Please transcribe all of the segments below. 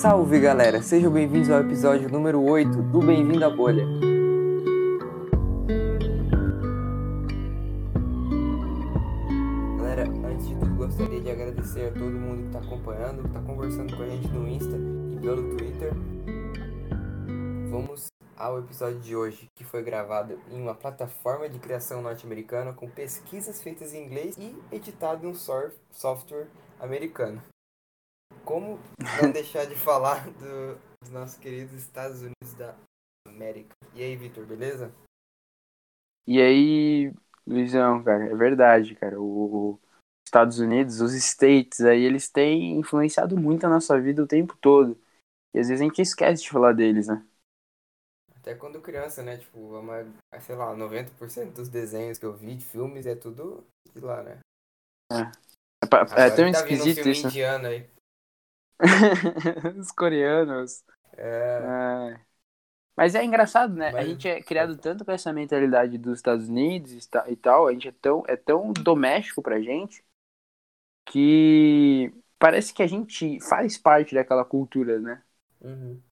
Salve galera, sejam bem-vindos ao episódio número 8 do Bem-vindo à Bolha. Galera, antes de tudo gostaria de agradecer a todo mundo que está acompanhando, que está conversando com a gente no Insta e pelo Twitter. Vamos ao episódio de hoje, que foi gravado em uma plataforma de criação norte-americana com pesquisas feitas em inglês e editado em um software americano. Como não deixar de falar do, dos nossos queridos Estados Unidos da América? E aí, Vitor, beleza? E aí, Luizão, cara, é verdade, cara. O Estados Unidos, os States aí, eles têm influenciado muito a nossa vida o tempo todo. E às vezes a gente esquece de falar deles, né? Até quando criança, né? Tipo, uma, sei lá, 90% dos desenhos que eu vi de filmes é tudo de lá, né? É. É, é tão tá esquisito um isso. indiano aí. Os coreanos. É. É. Mas é engraçado, né? Mas- A gente é criado tanto com essa mentalidade dos Estados Unidos e ta- tal, a gente é tão, é tão doméstico pra gente que parece que a gente faz parte daquela cultura, né? Uhum.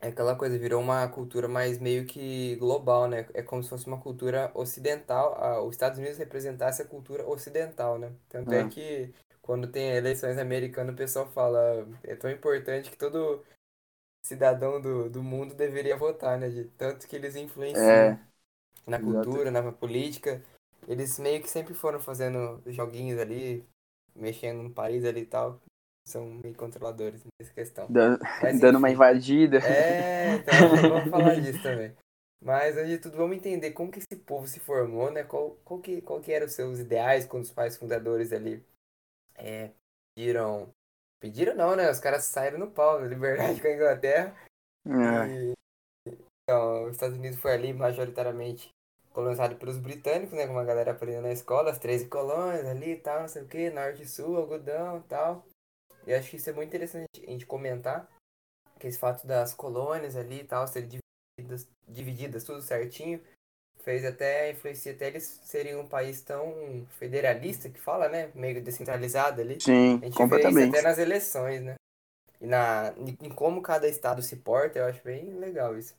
É aquela coisa, virou uma cultura mais meio que global, né? É como se fosse uma cultura ocidental. os Estados Unidos representasse a cultura ocidental, né? Tanto é É. que quando tem eleições americanas, o pessoal fala, é tão importante que todo cidadão do, do mundo deveria votar, né? De tanto que eles influenciam É, na cultura, na política. Eles meio que sempre foram fazendo joguinhos ali, mexendo no país ali e tal. São meio controladores nessa questão. dando, Mas, dando uma invadida. É, então vamos falar disso também. Mas antes de tudo, vamos entender como que esse povo se formou, né? Qual, qual, que, qual que eram os seus ideais quando os pais fundadores ali é, pediram. Pediram não, né? Os caras saíram no pau, liberdade com a Inglaterra. É, E, então, os Estados Unidos foi ali majoritariamente colonizado pelos britânicos, né? Como a galera aprendeu na escola, as 13 colônias ali e tal, não sei o que, norte e sul, algodão e tal. E acho que isso é muito interessante a gente comentar, que esse fato das colônias ali e tal, serem divididas, divididas tudo certinho, fez até, influencia até eles serem um país tão federalista que fala, né? Meio descentralizado ali. sim, A gente vê isso completamente. até nas eleições, né? E na, em como cada estado se porta, eu acho bem legal isso.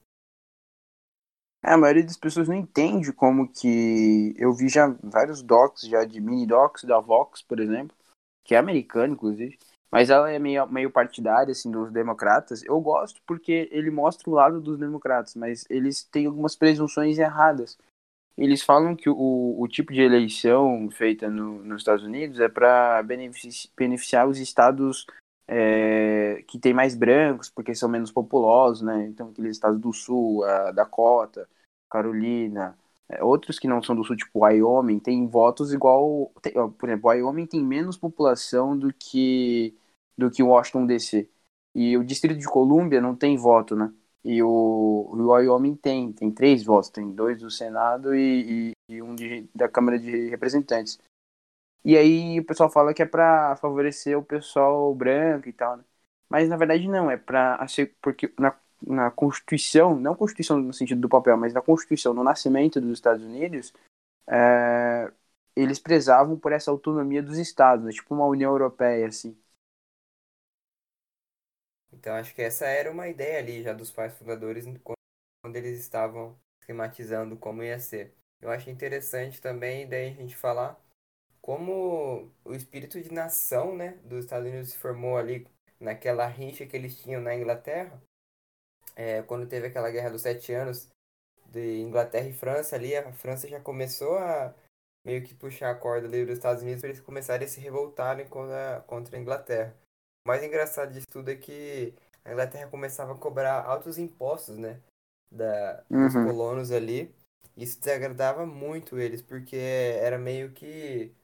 É, a maioria das pessoas não entende como que. Eu vi já vários docs, já de mini docs da Vox, por exemplo, que é americano, inclusive. Mas ela é meio, meio partidária, assim, dos democratas. Eu gosto porque ele mostra o lado dos democratas, mas eles têm algumas presunções erradas. Eles falam que o, o tipo de eleição feita no, nos Estados Unidos é para benefici beneficiar os estados é, que tem mais brancos, porque são menos populosos, né? Então, aqueles estados do sul, a Dakota, Carolina, outros que não são do sul, tipo Wyoming, tem votos igual. tem- ó, por exemplo, Wyoming tem menos população do que, do que Washington DC. E o Distrito de Colômbia não tem voto, né? E o, o Wyoming tem, tem três votos, tem dois do Senado e, e- e um de- da Câmara de Representantes. E aí o pessoal fala que é pra favorecer o pessoal branco e tal, né? Mas na verdade não, é ser porque na, na Constituição, não Constituição no sentido do papel, mas na Constituição, no nascimento dos Estados Unidos, é, eles prezavam por essa autonomia dos estados, né? tipo uma União Europeia, assim. Então acho que essa era uma ideia ali já dos pais fundadores quando eles estavam esquematizando como ia ser. Eu acho interessante também daí a gente falar como o espírito de nação, né, dos Estados Unidos se formou ali naquela rincha que eles tinham na Inglaterra, é, quando teve aquela guerra dos sete anos de Inglaterra e França ali, a França já começou a meio que puxar a corda ali dos Estados Unidos para eles começarem a se revoltarem contra, contra a Inglaterra. O mais engraçado disso tudo é que a Inglaterra começava a cobrar altos impostos, né, da, dos Uhum. colonos ali. Isso desagradava muito eles, porque era meio que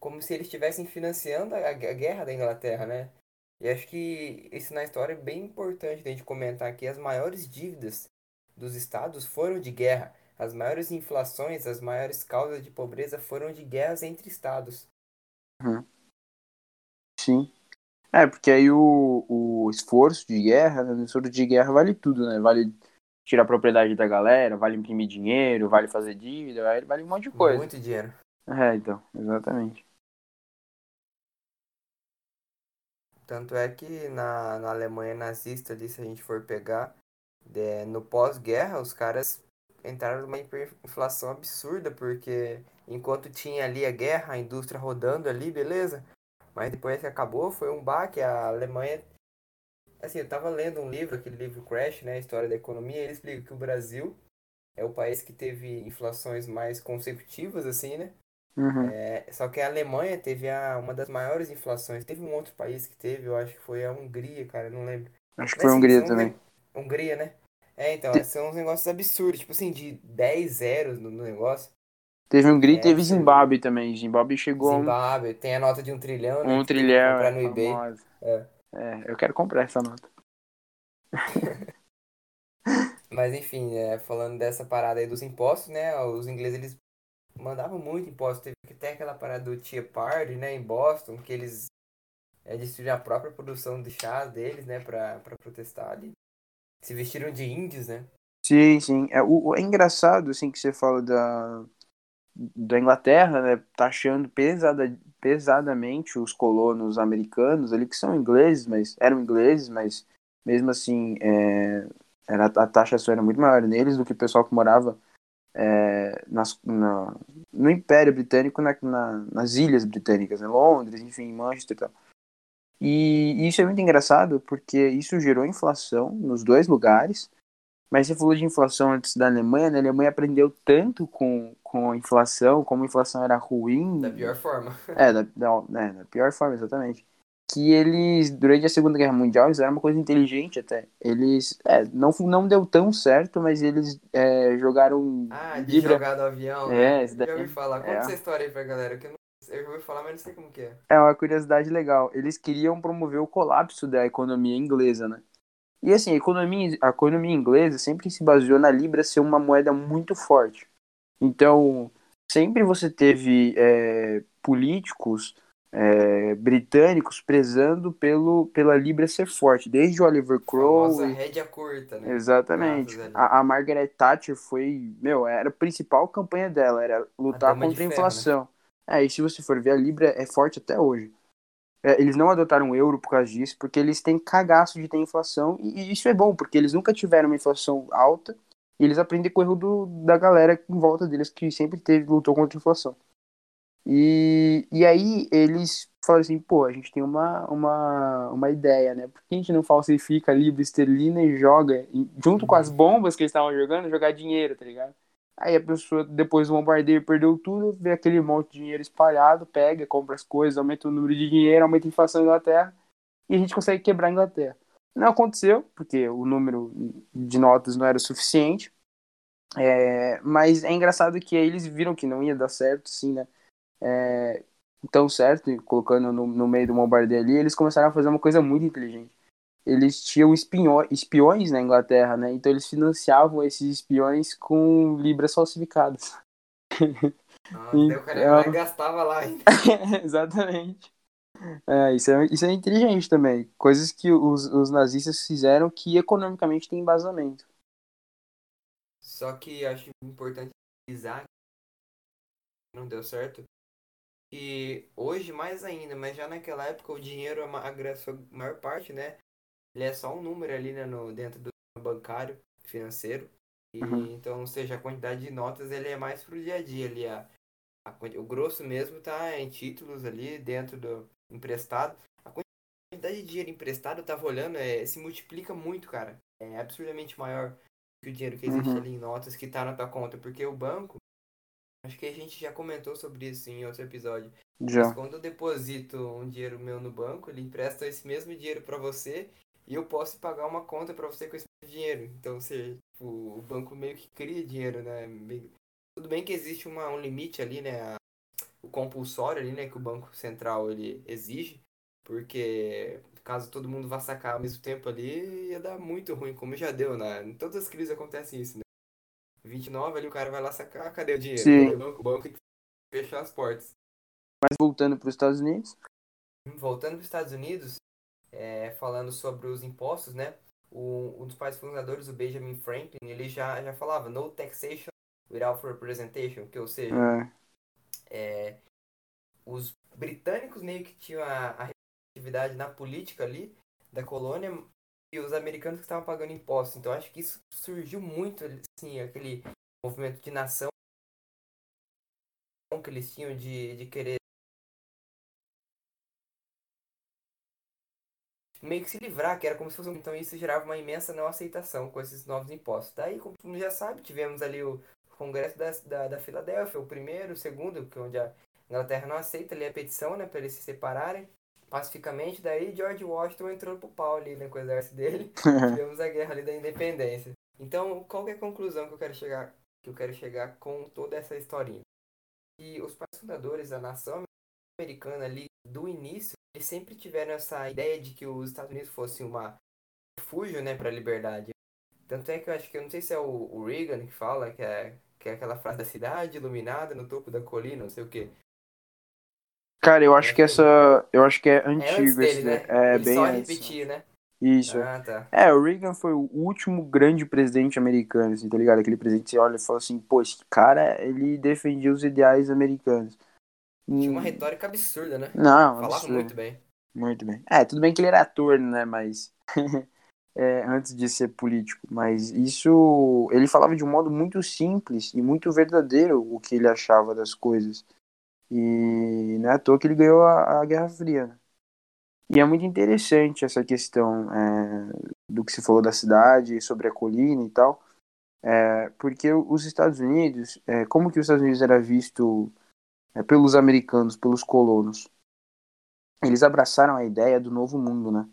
como se eles estivessem financiando a, a guerra da Inglaterra, né? E acho que isso na história é bem importante a gente comentar que as maiores dívidas dos estados foram de guerra. As maiores inflações, as maiores causas de pobreza foram de guerras entre estados. Sim. É, porque aí o, o esforço de guerra, né, o esforço de guerra vale tudo, né? Vale tirar a propriedade da galera, vale imprimir dinheiro, vale fazer dívida, vale, vale um monte de coisa. Muito dinheiro. É, então, exatamente. Tanto é que na, na Alemanha nazista ali, se a gente for pegar, de, no pós-guerra, os caras entraram numa inflação absurda, porque enquanto tinha ali a guerra, a indústria rodando ali, beleza? Mas depois que acabou, foi um baque, a Alemanha... Assim, eu tava lendo um livro, aquele livro Crash, né, História da Economia, ele explica que o Brasil é o país que teve inflações mais consecutivas, assim, né? Uhum. É, só que a Alemanha teve a, uma das maiores inflações. Teve um outro país que teve, eu acho que foi a Hungria, cara, não lembro. Acho que Mas, foi a Hungria assim, também. Hungria, né? É, então, Te... são uns negócios absurdos, tipo assim, de 10 zeros no, no negócio. Teve Hungria e é, teve Zimbábue também. Zimbábue chegou Zimbábue, um... tem a nota de um trilhão, né? Um trilhão. Comprar no eBay. É. é, eu quero comprar essa nota. Mas enfim, é, falando dessa parada aí dos impostos, né? Os ingleses eles mandavam muito imposto. Teve até aquela parada do Tea Party, né, em Boston, que eles é, destruíram a própria produção de chá deles, né, pra, pra protestar ali. Se vestiram de índios, né? Sim, sim. É, o, é engraçado, assim, que você fala da, da Inglaterra, né, taxando pesada, pesadamente os colonos americanos ali, que são ingleses, mas eram ingleses, mas mesmo assim, é, era, a taxação era muito maior neles do que o pessoal que morava é, nas, na, no Império Britânico, na, na, nas ilhas britânicas, né? Londres, enfim, Manchester e tal. E isso é muito engraçado porque isso gerou inflação nos dois lugares. Mas você falou de inflação antes da Alemanha, né? A Alemanha aprendeu tanto com, com a inflação, como a inflação era ruim. Da pior forma. É, da, da, né, da pior forma, exatamente que eles, durante a Segunda Guerra Mundial, eles eram uma coisa inteligente até. Eles, é, não, não deu tão certo, mas eles é, jogaram... Ah, de Libra... jogar do avião, é, né? Já ouvi falar. Conta é. essa história aí pra galera, que eu, não... eu ouvi falar, mas não sei como que é. É uma curiosidade legal. Eles queriam promover o colapso da economia inglesa, né? E assim, a economia, a economia inglesa sempre se baseou na Libra ser uma moeda muito forte. Então, sempre você teve é, políticos é, britânicos prezando pelo, pela Libra ser forte, desde o Oliver Cromwell. A rédea curta, né? Exatamente. A, a, Margaret Thatcher foi, meu, era a principal campanha dela, era lutar contra a ferro, inflação. Né? É, e se você for ver, a Libra é forte até hoje. É, eles não adotaram o euro por causa disso, porque eles têm cagaço de ter inflação, e, e isso é bom, porque eles nunca tiveram uma inflação alta, e eles aprendem com o erro do, da galera em volta deles, que sempre teve, lutou contra a inflação. E, e aí eles falaram assim, pô, a gente tem uma, uma, uma ideia, né? Por que a gente não falsifica libra esterlina e joga, junto com as uhum. bombas que eles estavam jogando, jogar dinheiro, tá ligado? Aí a pessoa, depois do bombardeio, perdeu tudo, vê aquele monte de dinheiro espalhado, pega, compra as coisas, aumenta o número de dinheiro, aumenta a inflação na Inglaterra, e a gente consegue quebrar a Inglaterra. Não aconteceu, porque o número de notas não era suficiente, é, mas é engraçado que aí eles viram que não ia dar certo, sim, né? É, tão certo, colocando no, no meio do bombardeio ali, eles começaram a fazer uma coisa muito inteligente. Eles tinham espiões, espiões na Inglaterra, né? Então eles financiavam esses espiões com libras falsificadas. Ah, então, o cara então... gastava lá ainda. Exatamente. É, isso, é, isso é inteligente também. Coisas que os, os nazistas fizeram que economicamente tem embasamento. Só que acho importante avisar que não deu certo e hoje mais ainda, mas já naquela época o dinheiro, a sua maior parte, né? Ele é só um número ali né, no, dentro do bancário, financeiro. E, uhum. Então, ou seja, a quantidade de notas ele é mais pro dia a dia ali. A, a, o grosso mesmo tá em títulos ali dentro do emprestado. A quantidade de dinheiro emprestado, eu tava olhando, é, se multiplica muito, cara. É absurdamente maior que o dinheiro que existe uhum. ali em notas que tá na tua conta. Porque o banco, Acho que a gente já comentou sobre isso em outro episódio. Já. Mas quando eu deposito um dinheiro meu no banco, ele empresta esse mesmo dinheiro para você e eu posso pagar uma conta para você com esse dinheiro. Então, você, tipo, o banco meio que cria dinheiro, né? Tudo bem que existe uma, um limite ali, né? O compulsório ali, né? Que o Banco Central ele exige. Porque caso todo mundo vá sacar ao mesmo tempo ali, ia dar muito ruim, como já deu, né? Em todas as crises acontece isso, né? 29 ali o cara vai lá sacar, cadê o dinheiro? Sim. O banco, o banco tem que fechar as portas. Mas voltando para os Estados Unidos? Voltando para os Estados Unidos, é, falando sobre os impostos, né? O, um dos pais fundadores, o Benjamin Franklin, ele já, já falava no taxation without representation, que ou seja, é. É, os britânicos meio que tinham a, a atividade na política ali da colônia e os americanos que estavam pagando impostos. Então acho que isso surgiu muito, assim, aquele movimento de nação que eles tinham de, de querer meio que se livrar, que era como se fosse um... Então isso gerava uma imensa não aceitação com esses novos impostos. Daí, como tu já sabe, tivemos ali o Congresso da, da, da Filadélfia, o primeiro, o segundo, que é onde a Inglaterra não aceita ali a petição, né, para eles se separarem pacificamente. Daí George Washington entrou pro pau ali, né, com o exército dele. tivemos a guerra ali da independência. Então, qual é a conclusão que eu quero chegar, que eu quero chegar com toda essa historinha? E os pais fundadores da nação americana ali do início eles sempre tiveram essa ideia de que os Estados Unidos fossem uma refúgio, né, para a liberdade. Tanto é que eu acho que eu não sei se é o, o Reagan que fala que é que é aquela frase da cidade iluminada no topo da colina, não sei o quê. Cara, eu acho que essa. Eu acho que é antigo é esse, dele, né? É Ele bem só antes. repetir, né? Isso. Ah, tá. É, o Reagan foi o último grande presidente americano, assim, tá ligado? Aquele presidente que você olha e fala assim, pô, esse cara, ele defendia os ideais americanos. Tinha uma Hum, retórica absurda, né? Não, Falava absurdo. muito bem. Muito bem. É, tudo bem que ele era ator, né? Mas. é, antes de ser político. Mas isso. Ele falava de um modo muito simples e muito verdadeiro o que ele achava das coisas. E não é à toa que ele ganhou a, a Guerra Fria. né? E é muito interessante essa questão é, do que se falou da cidade, sobre a colina e tal. É, porque os Estados Unidos, é, como que os Estados Unidos era visto é, pelos americanos, pelos colonos? Eles abraçaram a ideia do novo mundo, né?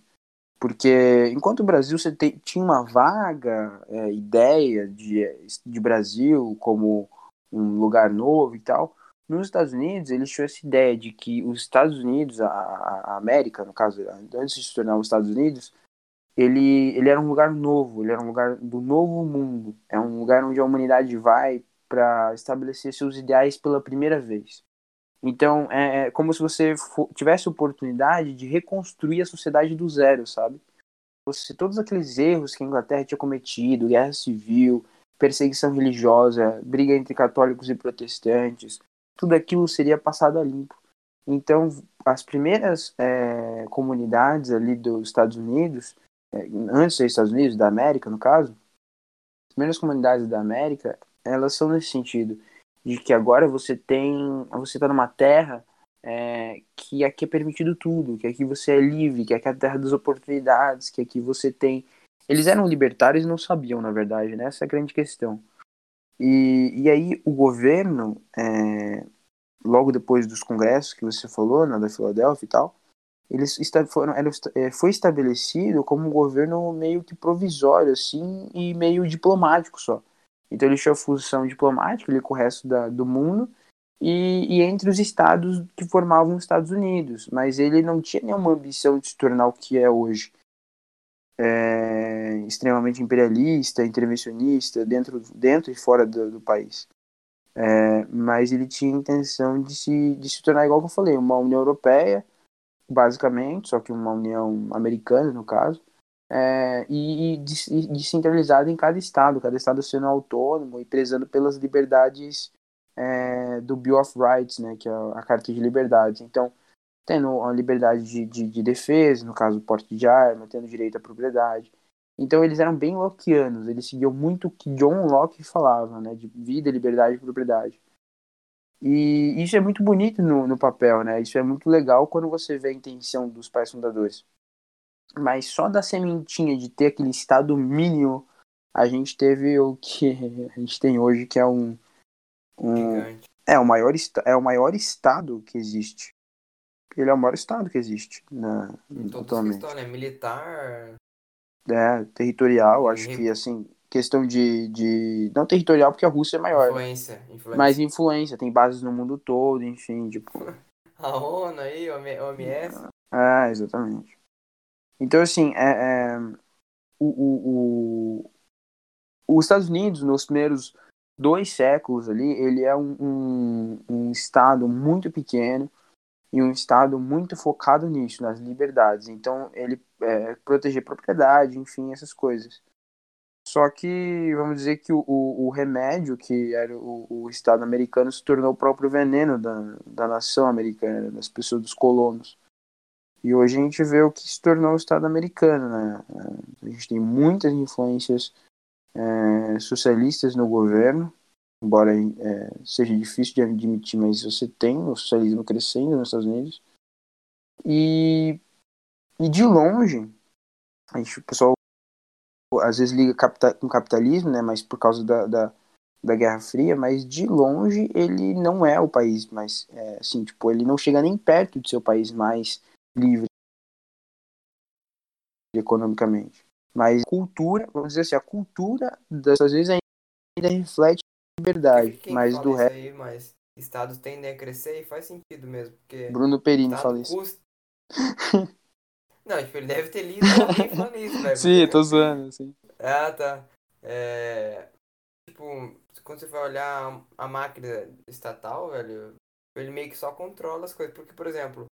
Porque enquanto o Brasil você te- tinha uma vaga é, ideia de, de Brasil como um lugar novo e tal, nos Estados Unidos eles tinham essa ideia de que os Estados Unidos, a, a América, no caso, antes de se tornar os Estados Unidos, ele, ele era um lugar novo, ele era um lugar do novo mundo. É um lugar onde a humanidade vai para estabelecer seus ideais pela primeira vez. Então, é é como se você tivesse oportunidade de reconstruir a sociedade do zero, sabe? Você, todos aqueles erros que a Inglaterra tinha cometido, guerra civil, perseguição religiosa, briga entre católicos e protestantes, tudo aquilo seria passado a limpo. Então, as primeiras é, comunidades ali dos Estados Unidos, é, antes dos Estados Unidos, da América, no caso, as primeiras comunidades da América, elas são nesse sentido de que agora você tem, você está numa terra é, que aqui é permitido tudo, que aqui você é livre, que aqui é a terra das oportunidades, que aqui você tem. Eles eram libertários e não sabiam, na verdade, né? Essa é a grande questão. E, e aí o governo, é, logo depois dos congressos que você falou, né, da Filadélfia e tal, eles foram, era, é, foi estabelecido como um governo meio que provisório, assim, e meio diplomático só. Então ele tinha função diplomática ali com o resto da, do mundo e, e entre os estados que formavam os Estados Unidos, mas ele não tinha nenhuma ambição de se tornar o que é hoje. É, extremamente imperialista, intervencionista, dentro, dentro e fora do, do país. É, mas ele tinha a intenção de se, de se tornar, igual que eu falei, uma União Europeia, basicamente, só que uma União Americana, no caso, é, e, e de- descentralizada em cada estado, cada estado sendo autônomo e prezando pelas liberdades é, do Bill of Rights, né, que é a Carta de Liberdades. Então, tendo a liberdade de, de, de defesa, no caso, porte de arma, tendo direito à propriedade. Então, eles eram bem lockeanos, eles seguiam muito o que John Locke falava, né, de vida, liberdade e propriedade. E isso é muito bonito no, no papel, né? Isso é muito legal quando você vê a intenção dos pais fundadores. Mas só da sementinha de ter aquele estado mínimo, a gente teve o que a gente tem hoje, que é um, um é o maior é o maior estado que existe. Ele é o maior estado que existe na, Em todas as atualmente. questões, né? Militar, É, territorial, acho re- que assim, questão de, de não territorial porque a Rússia é maior, né? influência, influência. mas influência, tem bases no mundo todo, enfim, tipo, A ONU aí, o OMS. É, exatamente. Então, assim, é, é, o, o, o- os Estados Unidos, nos primeiros dois séculos ali, ele é um, um, um estado muito pequeno e um estado muito focado nisso, nas liberdades. Então, ele é, proteger propriedade, enfim, essas coisas. Só que, vamos dizer que o, o, remédio, que era o, o Estado americano, se tornou o próprio veneno da, da nação americana, das pessoas, dos colonos. E hoje a gente vê o que se tornou o Estado americano, né? A gente tem muitas influências é, socialistas no governo, embora é, seja difícil de admitir, mas você tem o socialismo crescendo nos Estados Unidos. E, e de longe, a gente, o pessoal às vezes liga com capitalismo, né, mas por causa da, da, da, Guerra Fria, mas de longe ele não é o país mais, é, assim, tipo, ele não chega nem perto de ser o país mais livre economicamente. Mas cultura, vamos dizer assim, a cultura dessas vezes ainda reflete liberdade, Quem mas do resto... Aí, mas estados tendem a crescer e faz sentido mesmo, porque... Bruno Perini fala isso. Custa... Não, tipo, ele deve ter lido alguém falando isso, velho. Sim, eu tô zoando, sim. Ah, tá. É... Tipo, quando você vai olhar a máquina estatal, velho, ele meio que só controla as coisas. Porque, por exemplo,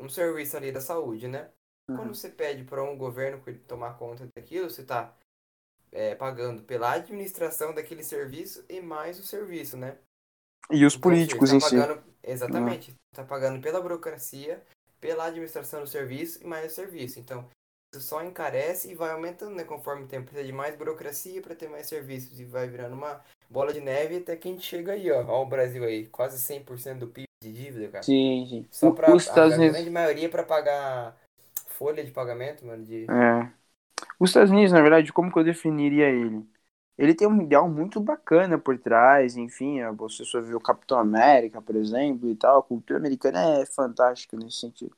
um serviço ali da saúde, né? Uhum. Quando você pede para um governo tomar conta daquilo, você tá é, pagando pela administração daquele serviço e mais o serviço, né? E os então, políticos tá em pagando, si. Exatamente. Uhum. Tá pagando pela burocracia pela administração do serviço e mais o serviço. Então, isso só encarece e vai aumentando, né? Conforme o tempo precisa de mais burocracia para ter mais serviços e vai virando uma bola de neve até que a gente chega aí, ó. Ó o Brasil aí, quase 100% do PIB de dívida, cara. Sim, sim. Só para a, Unidos... grande maioria para pagar folha de pagamento, mano, de É. Os Estados Unidos, na verdade, como que eu definiria ele? Ele tem um ideal muito bacana por trás, enfim, você só viu o Capitão América, por exemplo, e tal, a cultura americana é fantástica nesse sentido.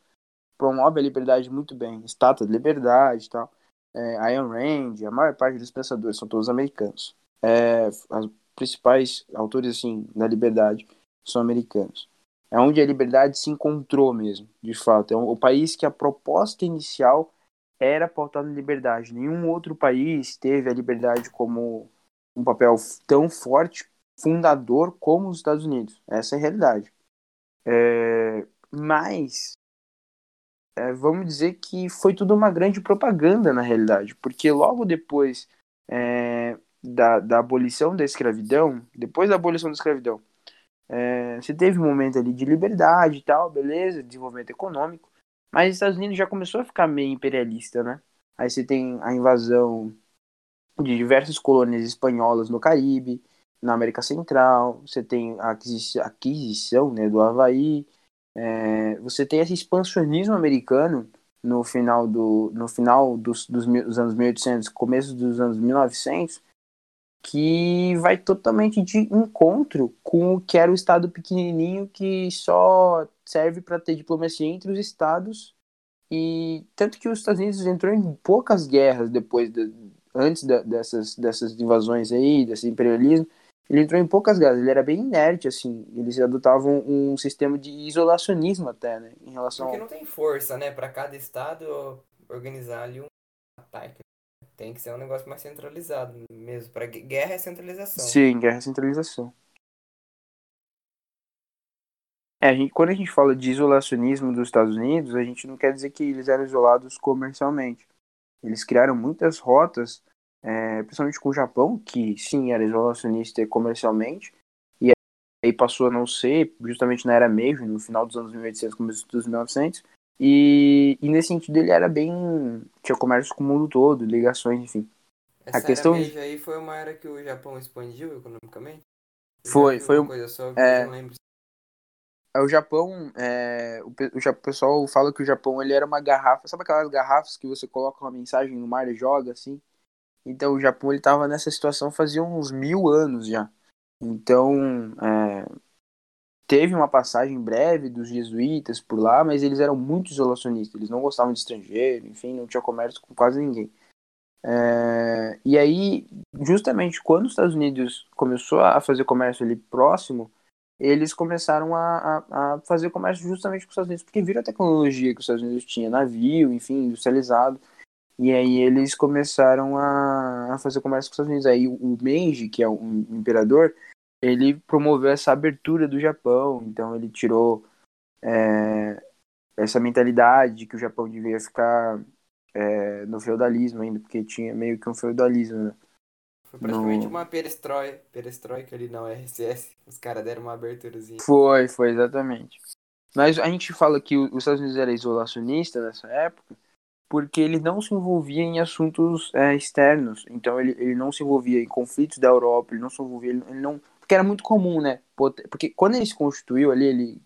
Promove a liberdade muito bem, estátua de liberdade e tal. É, Iron Rand, a maior parte dos pensadores são todos americanos. É, as principais autores, assim, da liberdade são americanos. É onde a liberdade se encontrou mesmo, de fato. É o país que a proposta inicial era pautado em liberdade. Nenhum outro país teve a liberdade como um papel tão forte, fundador como os Estados Unidos. Essa é a realidade. É, mas é, vamos dizer que foi tudo uma grande propaganda na realidade, porque logo depois é, da, da abolição da escravidão, depois da abolição da escravidão, é, você teve um momento ali de liberdade e tal, beleza, desenvolvimento econômico, mas os Estados Unidos já começou a ficar meio imperialista, né? Aí você tem a invasão de diversas colônias espanholas no Caribe, na América Central, você tem a aquisição, né, do Havaí, é, você tem esse expansionismo americano no final, do, no final dos, dos, dos anos 1800, começo dos anos 1900, que vai totalmente de encontro com o que era o Estado pequenininho que só serve para ter diplomacia entre os estados. E tanto que os Estados Unidos entrou em poucas guerras depois de, antes da, dessas dessas invasões aí desse imperialismo. Ele entrou em poucas guerras. Ele era bem inerte assim. Eles adotavam um sistema de isolacionismo até né em relação porque não tem força né para cada estado organizar ali um ataque. Tem que ser um negócio mais centralizado mesmo. Para guerra é centralização. Sim guerra é centralização é, a gente, quando a gente fala de isolacionismo dos Estados Unidos, a gente não quer dizer que eles eram isolados comercialmente. Eles criaram muitas rotas, é, principalmente com o Japão, que sim era isolacionista comercialmente, e aí passou a não ser, justamente na era Meiji, no final dos anos 1800, começo dos 1900, e, e nesse sentido ele era bem. tinha comércio com o mundo todo, ligações, enfim. Essa a questão era Meiji aí foi uma era que o Japão expandiu economicamente? Foi, foi uma coisa só é, eu não lembro o Japão, é, o, o, pessoal fala que o Japão ele era uma garrafa, sabe aquelas garrafas que você coloca uma mensagem no mar e joga assim? Então o Japão ele estava nessa situação fazia uns mil anos já. Então é, teve uma passagem breve dos jesuítas por lá, mas eles eram muito isolacionistas, eles não gostavam de estrangeiro, enfim, não tinha comércio com quase ninguém. É, e aí, justamente quando os Estados Unidos começou a fazer comércio ali próximo, eles começaram a, a, a, fazer comércio justamente com os Estados Unidos, porque viram a tecnologia que os Estados Unidos tinha, navio, enfim, industrializado. E aí eles começaram a, a fazer comércio com os Estados Unidos. Aí o Meiji, que é um imperador, ele promoveu essa abertura do Japão. Então ele tirou é, essa mentalidade de que o Japão devia ficar é, no feudalismo ainda, porque tinha meio que um feudalismo, né? Foi praticamente uma perestroika, perestroika ali na URSS. Os caras deram uma aberturazinha. Foi, foi, exatamente. Mas a gente fala que os Estados Unidos era isolacionista nessa época porque ele não se envolvia em assuntos é, externos. Então ele, ele não se envolvia em conflitos da Europa, ele não se envolvia, ele, ele não... Porque era muito comum, né? Porque quando ele se constituiu ali, ele,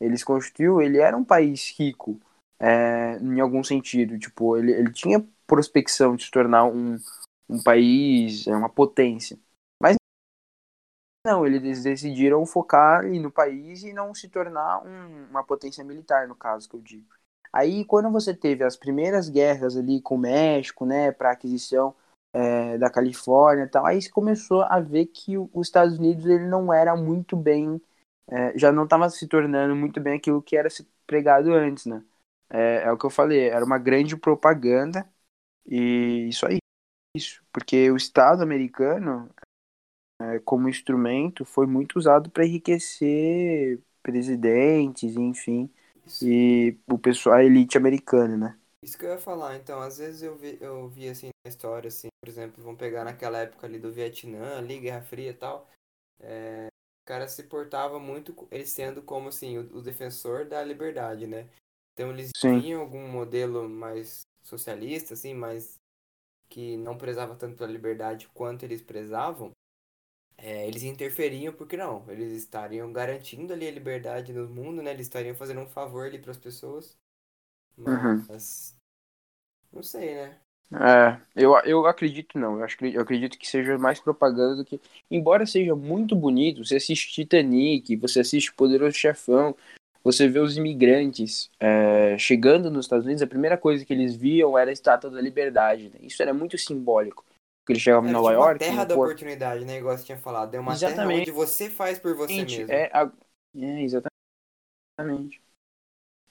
ele se constituiu, ele era um país rico, é, em algum sentido. Tipo, ele, ele tinha prospecção de se tornar um, um país, é, uma potência. Mas não, eles decidiram focar no país e não se tornar um, uma potência militar, no caso que eu digo. Aí, quando você teve as primeiras guerras ali com o México, né, para aquisição é, da Califórnia e tal, aí começou a ver que os Estados Unidos ele não era muito bem, é, já não estava se tornando muito bem aquilo que era pregado antes, né? É, é, o que eu falei, era uma grande propaganda e isso aí, isso, porque o Estado americano, é, como instrumento, foi muito usado para enriquecer presidentes, enfim, isso. e o pessoal, a elite americana, né? Isso que eu ia falar, então, às vezes eu vi, eu vi assim na história, assim, por exemplo, vamos pegar naquela época ali do Vietnã, ali, Guerra Fria e tal, é, o cara se portava muito, ele sendo como, assim, o, o defensor da liberdade, né? Então eles Sim. tinham algum modelo mais socialista, assim, mas que não prezava tanto pela liberdade quanto eles prezavam, é, eles interferiam porque não, eles estariam garantindo ali a liberdade no mundo, né? Eles estariam fazendo um favor ali para as pessoas. Uhum. Mas uhum. não sei, né? É, eu, eu acredito não. Eu, acho, eu acredito que seja mais propaganda do que. Embora seja muito bonito, você assiste Titanic, você assiste Poderoso Chefão, você vê os imigrantes é, chegando nos Estados Unidos, a primeira coisa que eles viam era a Estátua da Liberdade. Né? Isso era muito simbólico. Porque eles chegavam em Nova tipo York. terra da Porto... oportunidade, né? Igual você tinha falado. É uma exatamente. terra onde você faz por você Gente, mesmo. É, a... é exatamente.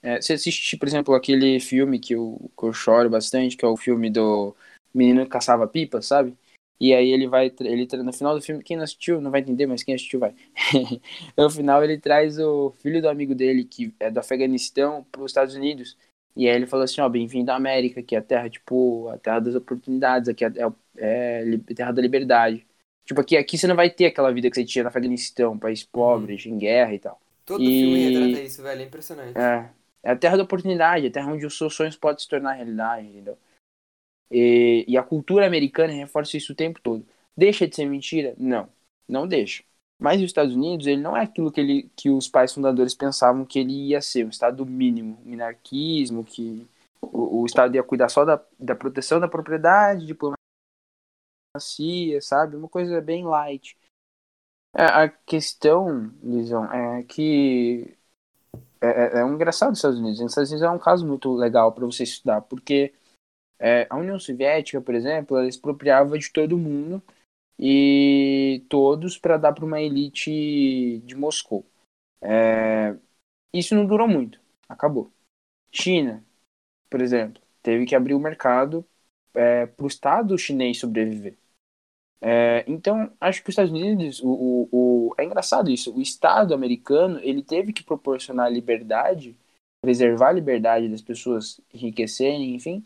É, você assiste, por exemplo, aquele filme que eu, que eu choro bastante, que é o filme do menino que caçava pipa, sabe? E aí ele vai, ele no final do filme, quem não assistiu não vai entender, mas quem assistiu vai. no final ele traz o filho do amigo dele, que é do Afeganistão, para os Estados Unidos. E aí ele falou assim, ó, bem-vindo à América, que é a terra, tipo, a terra das oportunidades, aqui é, é, é a terra da liberdade. Tipo, aqui, aqui você não vai ter aquela vida que você tinha no Afeganistão, país pobre, uhum. em guerra e tal. Todo e... filme retrata isso, velho, é impressionante. É, é a terra da oportunidade, a terra onde os seus sonhos podem se tornar realidade, entendeu? E, e, a cultura americana reforça isso o tempo todo. Deixa de ser mentira? Não, não deixa. Mas os Estados Unidos, ele não é aquilo que, ele, que os pais fundadores pensavam que ele ia ser, um Estado mínimo, um minarquismo, que o, o Estado ia cuidar só da, da proteção da propriedade, diplomacia, sabe? Uma coisa bem light. É, a questão, Lisão, é que é, é, é um engraçado os Estados Unidos. Os Estados Unidos é um caso muito legal para você estudar, porque é, a União Soviética, por exemplo, ela expropriava de todo mundo e todos para dar para uma elite de Moscou. É, isso não durou muito, acabou. China, por exemplo, teve que abrir o mercado é, para o Estado chinês sobreviver. É, então, acho que os Estados Unidos, o, o, o, é engraçado isso, o Estado americano, ele teve que proporcionar liberdade, preservar a liberdade das pessoas enriquecerem, enfim,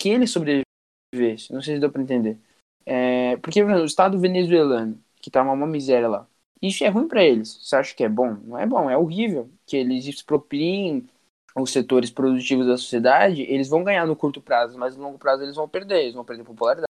que ele sobrevivesse. Não sei se deu para entender. É, porque o Estado venezuelano, que tá uma miséria lá, isso é ruim para eles. Você acha que é bom? Não é bom, é horrível. Que eles expropriem os setores produtivos da sociedade, eles vão ganhar no curto prazo, mas no longo prazo eles vão perder, eles vão perder popularidade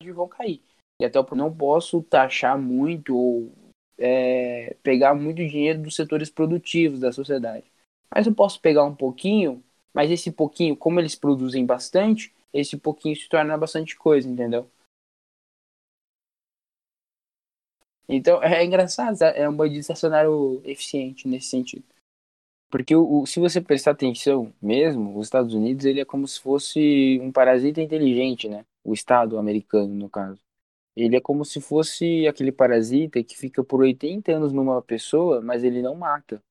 e vão cair. E até eu não posso taxar muito ou é, pegar muito dinheiro dos setores produtivos da sociedade. Mas eu posso pegar um pouquinho mas esse pouquinho, como eles produzem bastante, esse pouquinho se torna bastante coisa, entendeu? Então é engraçado, é um bandido estacionário eficiente nesse sentido. Porque o, se você prestar atenção mesmo, os Estados Unidos ele é como se fosse um parasita inteligente, né? O Estado americano, no caso. Ele é como se fosse aquele parasita que fica por 80 anos numa pessoa, mas ele não mata.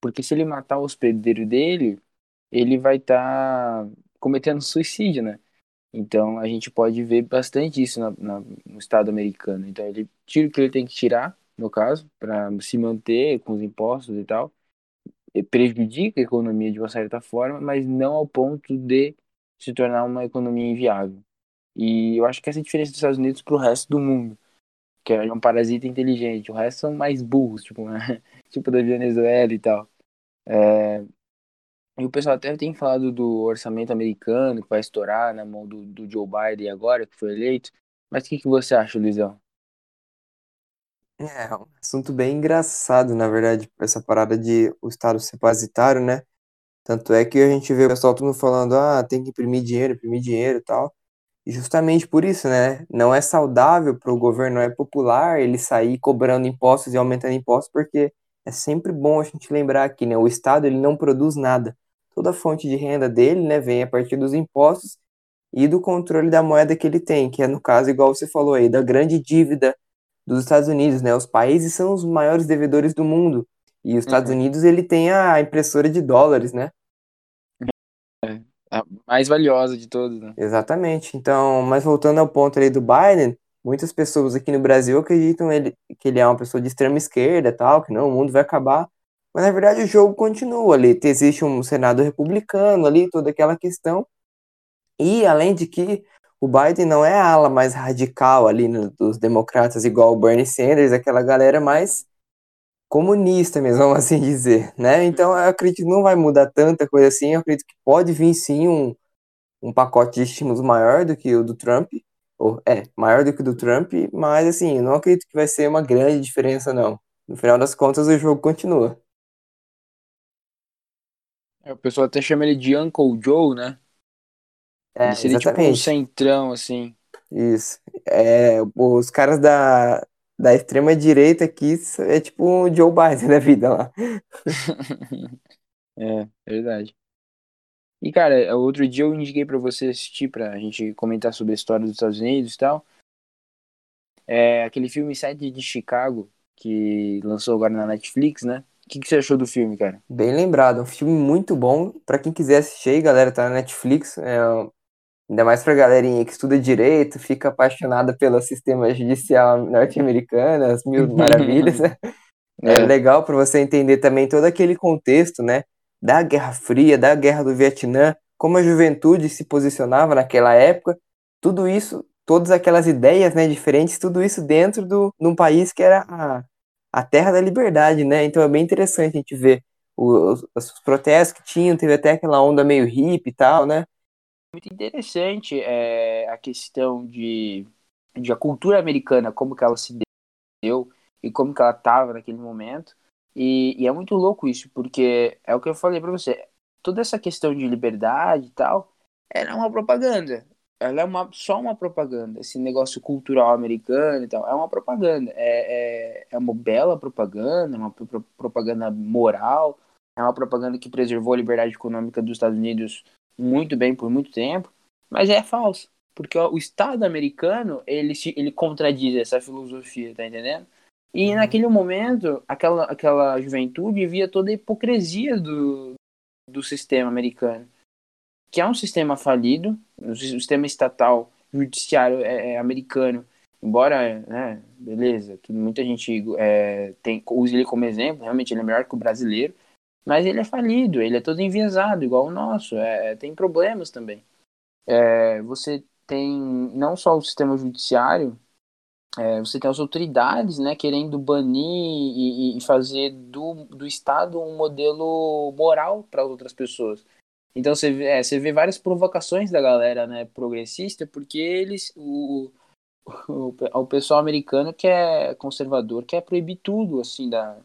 Porque se ele matar o hospedeiro dele, ele vai estar tá cometendo suicídio, né? Então a gente pode ver bastante isso na, na, no Estado americano. Então ele tira o que ele tem que tirar, no caso, para se manter com os impostos e tal, e prejudica a economia de uma certa forma, mas não ao ponto de se tornar uma economia inviável. E eu acho que essa é a diferença dos Estados Unidos para o resto do mundo. que é um parasita inteligente. O resto são mais burros, tipo, né? tipo da Venezuela e tal. É... E o pessoal até tem falado do orçamento americano que vai estourar na mão do, do Joe Biden agora, que foi eleito. Mas o que, que você acha, Luizão? É, um assunto bem engraçado, na verdade, essa parada de o Estado ser parasitário, né? Tanto é que a gente vê o pessoal todo falando, ah, tem que imprimir dinheiro, imprimir dinheiro e tal. E justamente por isso, né? Não é saudável para o governo, não é popular ele sair cobrando impostos e aumentando impostos, porque é sempre bom a gente lembrar que né, o Estado ele não produz nada. Toda a fonte de renda dele né, vem a partir dos impostos e do controle da moeda que ele tem, que é no caso, igual você falou aí, da grande dívida dos Estados Unidos, né? Os países são os maiores devedores do mundo. E os Estados uhum. Unidos, ele tem a impressora de dólares, né? É, a mais valiosa de todas, né? Exatamente. Então, mas voltando ao ponto ali do Biden, muitas pessoas aqui no Brasil acreditam ele, que ele é uma pessoa de extrema esquerda tal, que não, o mundo vai acabar. Mas na verdade o jogo continua ali. Existe um Senado republicano ali, toda aquela questão. E além de que o Biden não é a ala mais radical ali no, dos democratas, igual o Bernie Sanders, aquela galera mais comunista mesmo, vamos assim dizer, né? Então eu acredito que não vai mudar tanta coisa assim, eu acredito que pode vir sim um, um pacote de estímulos maior do que o do Trump, ou é, maior do que o do Trump, mas assim, não acredito que vai ser uma grande diferença não. No final das contas o jogo continua. O pessoal até chama ele de Uncle Joe, né? É, ele seria exatamente. tipo um centrão, assim. Isso. É, os caras da, da extrema direita aqui é tipo o Joe Biden da vida lá. é, verdade. E, cara, outro dia eu indiquei para você assistir pra gente comentar sobre a história dos Estados Unidos e tal. É aquele filme Sete de Chicago, que lançou agora na Netflix, né? O que, que, você achou do filme, cara? Bem lembrado, um filme muito bom. para quem quiser assistir aí, galera, tá na Netflix. É Ainda mais pra galerinha que estuda direito, fica apaixonada pelo sistema judicial norte-americano, as mil maravilhas, né? É, é legal para você entender também todo aquele contexto, né? Da Guerra Fria, da Guerra do Vietnã, como a juventude se posicionava naquela época, tudo isso, todas aquelas ideias, né, diferentes, tudo isso dentro do, de um país que era a, a terra da liberdade, né? Então é bem interessante a gente ver os, os protestos que tinham, teve até aquela onda meio hippie e tal, né? muito interessante é, a questão de, de a cultura americana, como que ela se deu e como que ela estava naquele momento. E, e, é muito louco isso, porque é o que eu falei para você, toda essa questão de liberdade e tal, ela é uma propaganda. Ela é uma, só uma propaganda. Esse negócio cultural americano e tal, é uma propaganda. É, é, é uma bela propaganda, uma propaganda moral, é uma propaganda que preservou a liberdade econômica dos Estados Unidos muito bem por muito tempo, mas é falso, porque o Estado americano ele ele contradiz essa filosofia, tá entendendo? E uhum. naquele momento, aquela, aquela juventude via toda a hipocrisia do, do sistema americano, que é um sistema falido, o sistema estatal judiciário é, é americano, embora, né, beleza, que muita gente é, tem, use ele como exemplo, realmente ele é melhor que o brasileiro, mas ele é falido, ele é todo enviesado, igual o nosso, é, é, tem problemas também. É, você tem não só o sistema judiciário, é, você tem as autoridades né, querendo banir e, e fazer do, do Estado um modelo moral para outras pessoas. Então você vê, é, você vê várias provocações da galera né, progressista, porque eles, o, o, o pessoal americano que é conservador quer proibir tudo assim da,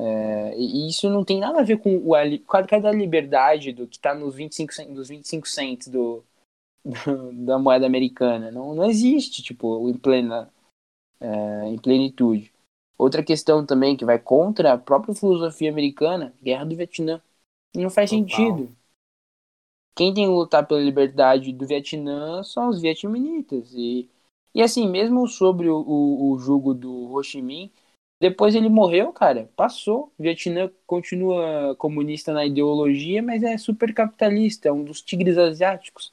é, e isso não tem nada a ver com o, cada liberdade do que está nos 25, dos 25 cents do, do, da moeda americana. Não, não existe, tipo, em plena é, em plenitude. Outra questão também que vai contra a própria filosofia americana, guerra do Vietnã. Não faz Total. sentido. Quem tem que lutar pela liberdade do Vietnã são os vietnamitas. E, e assim, mesmo sobre o, o, o jugo do Ho Chi Minh, depois ele morreu, cara, passou. O Vietnã continua comunista na ideologia, mas é super capitalista, é um dos tigres asiáticos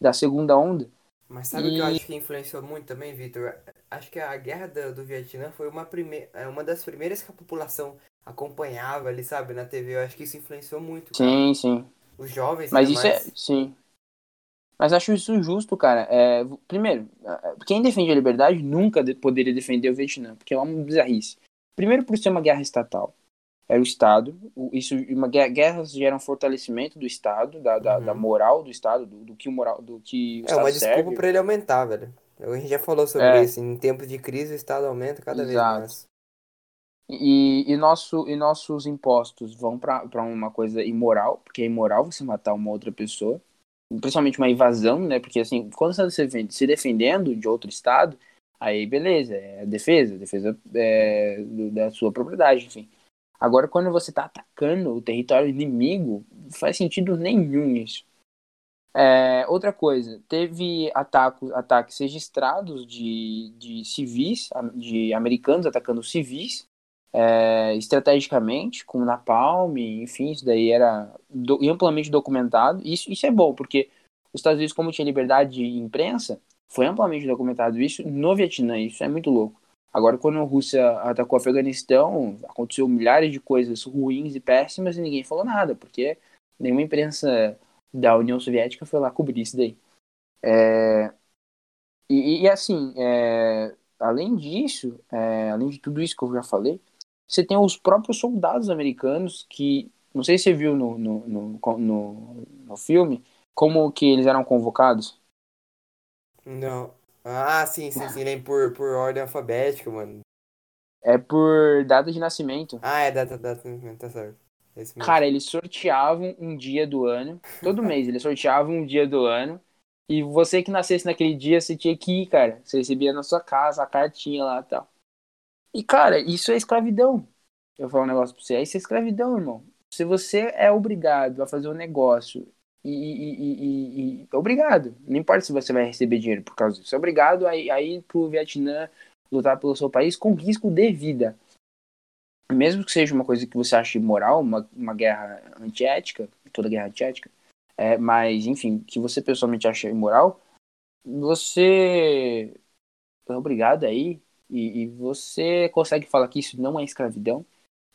da segunda onda. Mas sabe o e... que eu acho que influenciou muito também, Vitor? Acho que a guerra do, do Vietnã foi uma, prime... É uma das primeiras que a população acompanhava ali, sabe, na TV. Eu acho que isso influenciou muito. Cara. Sim, sim. Os jovens. Mas isso é. Sim. Mas acho isso justo, cara. É, primeiro, quem defende a liberdade nunca poderia defender o Vietnã, porque é uma bizarrice. Primeiro, por ser uma guerra estatal. Era o Estado. Isso, uma guerras geram fortalecimento do Estado, da, da, uhum. da moral do Estado, do, do, que o moral, do que o é Estado uma serve. desculpa para ele aumentar, velho. A gente já falou sobre é. isso. Em tempos de crise, o Estado aumenta cada Exato. vez mais. E, e, nosso, e nossos impostos vão para uma coisa imoral, porque é imoral você matar uma outra pessoa, principalmente uma invasão, né? Porque assim, quando você está se defendendo de outro estado, aí beleza, é defesa, defesa é, da sua propriedade, enfim. Agora, quando você está atacando o território inimigo, não faz sentido nenhum isso. É, outra coisa, teve ataques, ataques registrados de, de civis, de americanos atacando civis, é, estrategicamente, com Napalm, enfim, isso daí era do, amplamente documentado. Isso, isso é bom, porque os Estados Unidos, como tinha liberdade de imprensa, foi amplamente documentado isso no Vietnã, isso é muito louco. Agora, quando a Rússia atacou o Afeganistão, aconteceu milhares de coisas ruins e péssimas e ninguém falou nada, porque nenhuma imprensa da União Soviética foi lá cobrir isso daí. É... E, e, assim, é... além disso, é... além de tudo isso que eu já falei, você tem os próprios soldados americanos que, não sei se você viu no, no, no, no, no filme, como que eles eram convocados. Não. Ah, sim, sim, sim, nem por, por ordem alfabética, mano. É por data de nascimento. Ah, é data, data de nascimento, tá certo. Cara, eles sorteavam um dia do ano. Todo mês eles sorteavam um dia do ano. E você que nascesse naquele dia, você tinha que ir, cara. Você recebia na sua casa a cartinha lá e tal. E, cara, isso é escravidão. Eu vou falar um negócio pra você. Isso é escravidão, irmão. Se você é obrigado a fazer um negócio e, e, e, e, obrigado. Não importa se você vai receber dinheiro por causa disso. É obrigado a, a ir pro Vietnã lutar pelo seu país com risco de vida. Mesmo que seja uma coisa que você ache imoral, uma, uma guerra antiética, toda guerra antiética, é, mas, enfim, que você pessoalmente acha imoral, você é obrigado aí e, e, você consegue falar que isso não é escravidão.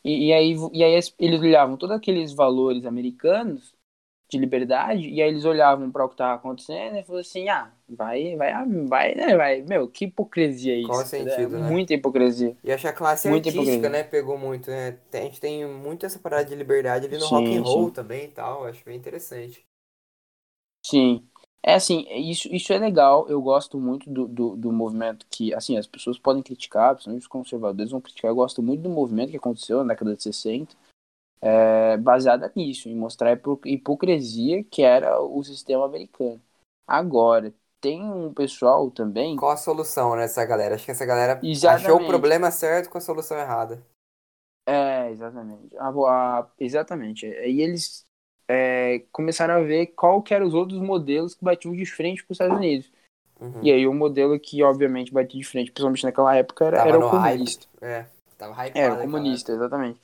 E, e, aí, e aí eles olhavam todos aqueles valores americanos de liberdade e aí eles olhavam para o que estava acontecendo e falavam assim, ah, vai, vai, vai, né, vai, meu, que hipocrisia isso. Qual sentido, é, né? Muita hipocrisia. E acho que a classe Muita artística, hipocrisia. né, pegou muito, né? A gente tem muito essa parada de liberdade ali no sim, rock and roll sim. também e tal, acho bem interessante. Sim. É assim, isso, isso é legal, eu gosto muito do, do, do, movimento que, assim, as pessoas podem criticar, principalmente os conservadores vão criticar, eu gosto muito do movimento que aconteceu na década de 60, é, baseada nisso, em mostrar a hipocrisia que era o sistema americano. Agora, tem um pessoal também... Qual a solução nessa galera? Acho que essa galera exatamente. achou o problema certo com a solução errada. É, exatamente. A, a, exatamente. E eles é, começaram a ver qual que eram os outros modelos que batiam de frente com os Estados Unidos. Uhum. E aí o modelo que obviamente batia de frente, principalmente naquela época, era, era o comunista. Hype. É, tava hypado, Era o comunista, exatamente.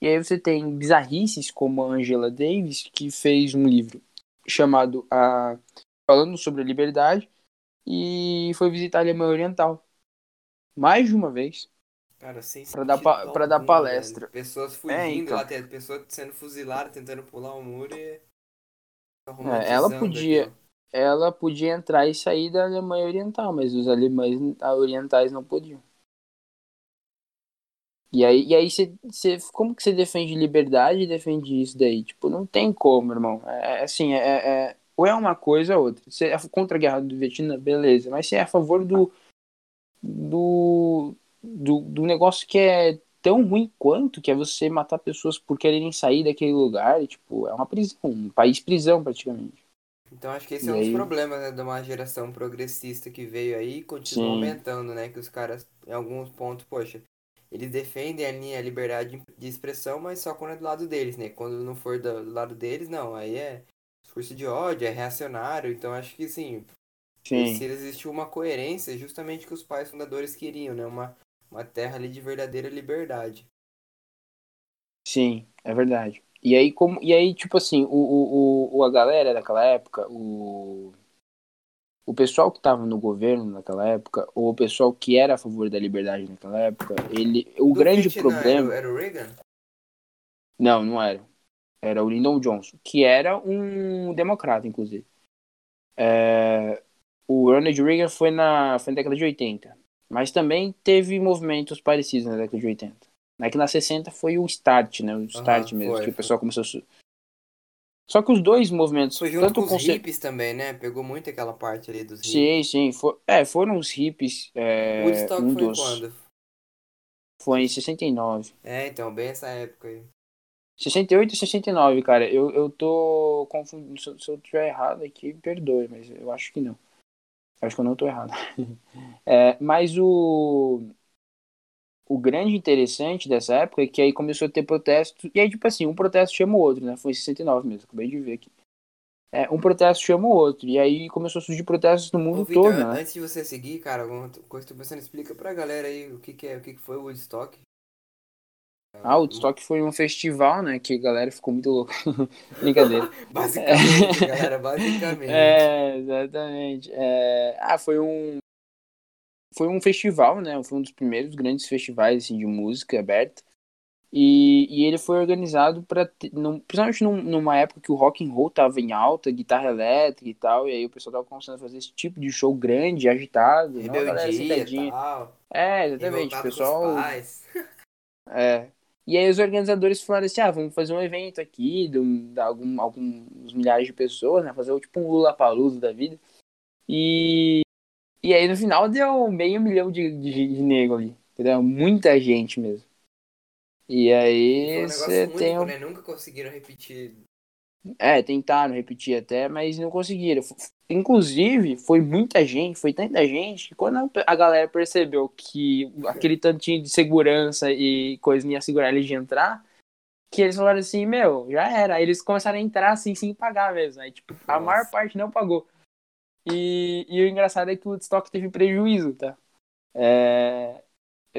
E aí você tem bizarrices como a Angela Davis, que fez um livro chamado a falando sobre a liberdade e foi visitar a Alemanha Oriental mais de uma vez Cara, sem pra dar, pa pra dar palestra. Velho. Pessoas é, fugindo é, então. lá, pessoas sendo fuziladas, tentando pular o muro e. É, ela podia. Aquilo. Ela podia entrar e sair da Alemanha Oriental, mas os alemães orientais não podiam. E aí, e aí cê, cê, como que você defende liberdade e defende isso daí? Tipo, não tem como, irmão. É, é assim, é, é, ou é uma coisa ou outra. Você é contra a guerra do Vietnã, beleza. Mas você é a favor do, do, do, do negócio que é tão ruim quanto, que é você matar pessoas por quererem sair daquele lugar, e, tipo, é uma prisão, um país prisão praticamente. Então acho que esse e é um aí... dos problemas né, de uma geração progressista que veio aí e continua Sim. aumentando, né? Que os caras, em alguns pontos, poxa, eles defendem a linha liberdade de expressão, mas só quando é do lado deles, né? Quando não for do lado deles, não. Aí é discurso de ódio, é reacionário. Então acho que sim, Sim. se existiu uma coerência, justamente que os pais fundadores queriam, né? Uma, uma terra ali de verdadeira liberdade. Sim, é verdade. E aí, como, e aí tipo assim, o, o, o, a galera daquela época, o, o pessoal que estava no governo naquela época, ou o pessoal que era a favor da liberdade naquela época, ele, o Do grande problema... Era, era o Reagan? Não, não era. Era o Lyndon Johnson, que era um democrata, inclusive. É, o Ronald Reagan foi na, foi na década de 80. Mas também teve movimentos parecidos na década de 80. É na 60 foi o start, né? O start uhum, mesmo, foi, que o pessoal começou a... Só que os dois movimentos... Foi junto tanto com os hippies também, né? Pegou muito aquela parte ali dos hippies. Sim, sim. For... É, foram os hippies... É... Woodstock um foi dos... quando? Foi em 69. É, então, bem essa época aí. 68 e 69, cara. Eu, eu tô confundindo. Se eu tiver errado aqui, perdoe, mas eu acho que não. Acho que eu não tô errado. é, mas o. O grande interessante dessa época é que aí começou a ter protesto. E aí, tipo assim, um protesto chama o outro, né? Foi em 69 mesmo, acabei de ver aqui. É, um protesto chama o outro. E aí começou a surgir protestos no mundo Ô, Victor, todo, né? Antes de você seguir, cara, alguma coisa que você explica pra galera aí o que, que é, o que, que foi o Woodstock. Ah, o Woodstock foi um festival, né? Que a galera ficou muito louca. Brincadeira. basicamente, galera, basicamente. É, exatamente. É... Ah, foi um. Foi um festival, né? Foi um dos primeiros grandes festivais assim, de música aberta. E, e ele foi organizado para principalmente num, numa época que o rock and roll tava em alta, guitarra elétrica e tal, e aí o pessoal tava começando a fazer esse tipo de show grande, agitado, Rebeldia, não, tal. É, exatamente, o pessoal É. E aí os organizadores falaram assim, ah, vamos fazer um evento aqui, de, de algum, alguns milhares de pessoas, né? Fazer tipo um Lula Paluso da vida. E, e aí no final deu meio milhão de, de, de nego ali. Entendeu? Muita gente mesmo. E aí você um tem. Um... Né? Nunca conseguiram repetir. É, tentaram repetir até, mas não conseguiram. Inclusive, foi muita gente, foi tanta gente, que quando a galera percebeu que aquele tantinho de segurança e coisa não ia segurar eles de entrar, que eles falaram assim, meu, já era. Aí eles começaram a entrar assim, sem pagar mesmo. Aí, tipo, Nossa. a maior parte não pagou. E, e o engraçado é que o Woodstock teve prejuízo, tá? É,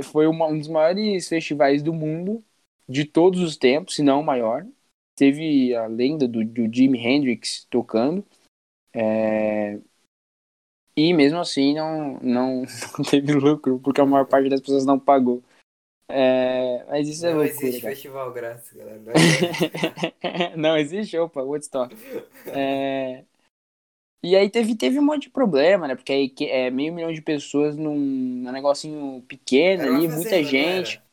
foi uma, um dos maiores festivais do mundo, de todos os tempos, se não o maior. Teve a lenda do, do Jimi Hendrix tocando. É... E mesmo assim não, não, não, teve lucro, porque a maior parte das pessoas não pagou. É... Mas isso é não é loucura. Não existe cara. festival grátis, galera. Não, não existe, opa, Woodstock. É... E aí teve, teve um monte de problema, né? Porque aí é meio milhão de pessoas num, num negocinho pequeno ali, fazenda, muita gente. Era?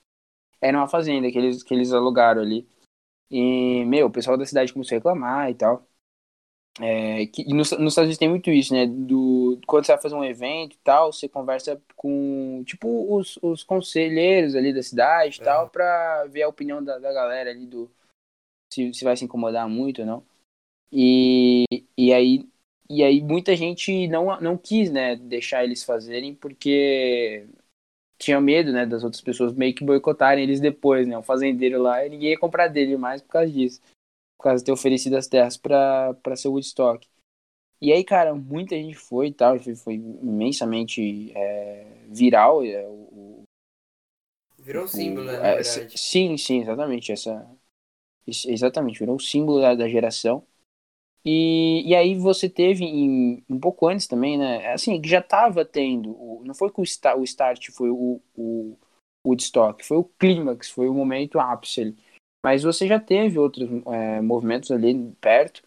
era uma fazenda que eles, que eles alugaram ali. E, meu, o pessoal da cidade começou a reclamar e tal. É, que, e nos, nos Estados Unidos tem muito isso, né? Do, quando você vai fazer um evento e tal, você conversa com, tipo, os, os conselheiros ali da cidade e é. tal, pra ver a opinião da, da galera ali do... Se, se vai se incomodar muito ou não. E, e aí e aí muita gente não, não quis, né, deixar eles fazerem porque tinha medo, né, das outras pessoas meio que boicotarem eles depois, né, o fazendeiro lá, e ninguém ia comprar dele mais por causa disso por causa de ter oferecido as terras para ser Woodstock. E aí, cara, muita gente foi e tal, foi, foi imensamente é, viral. É, o, virou o, símbolo, né, é. Sim, sim, exatamente. Essa, exatamente, virou o símbolo da, da geração. E, e aí você teve em, um pouco antes também, né? Assim, já estava tendo. O, não foi que o, o start foi o, o Woodstock, foi o clímax, foi o momento ápice ali. Mas você já teve outros é, movimentos ali perto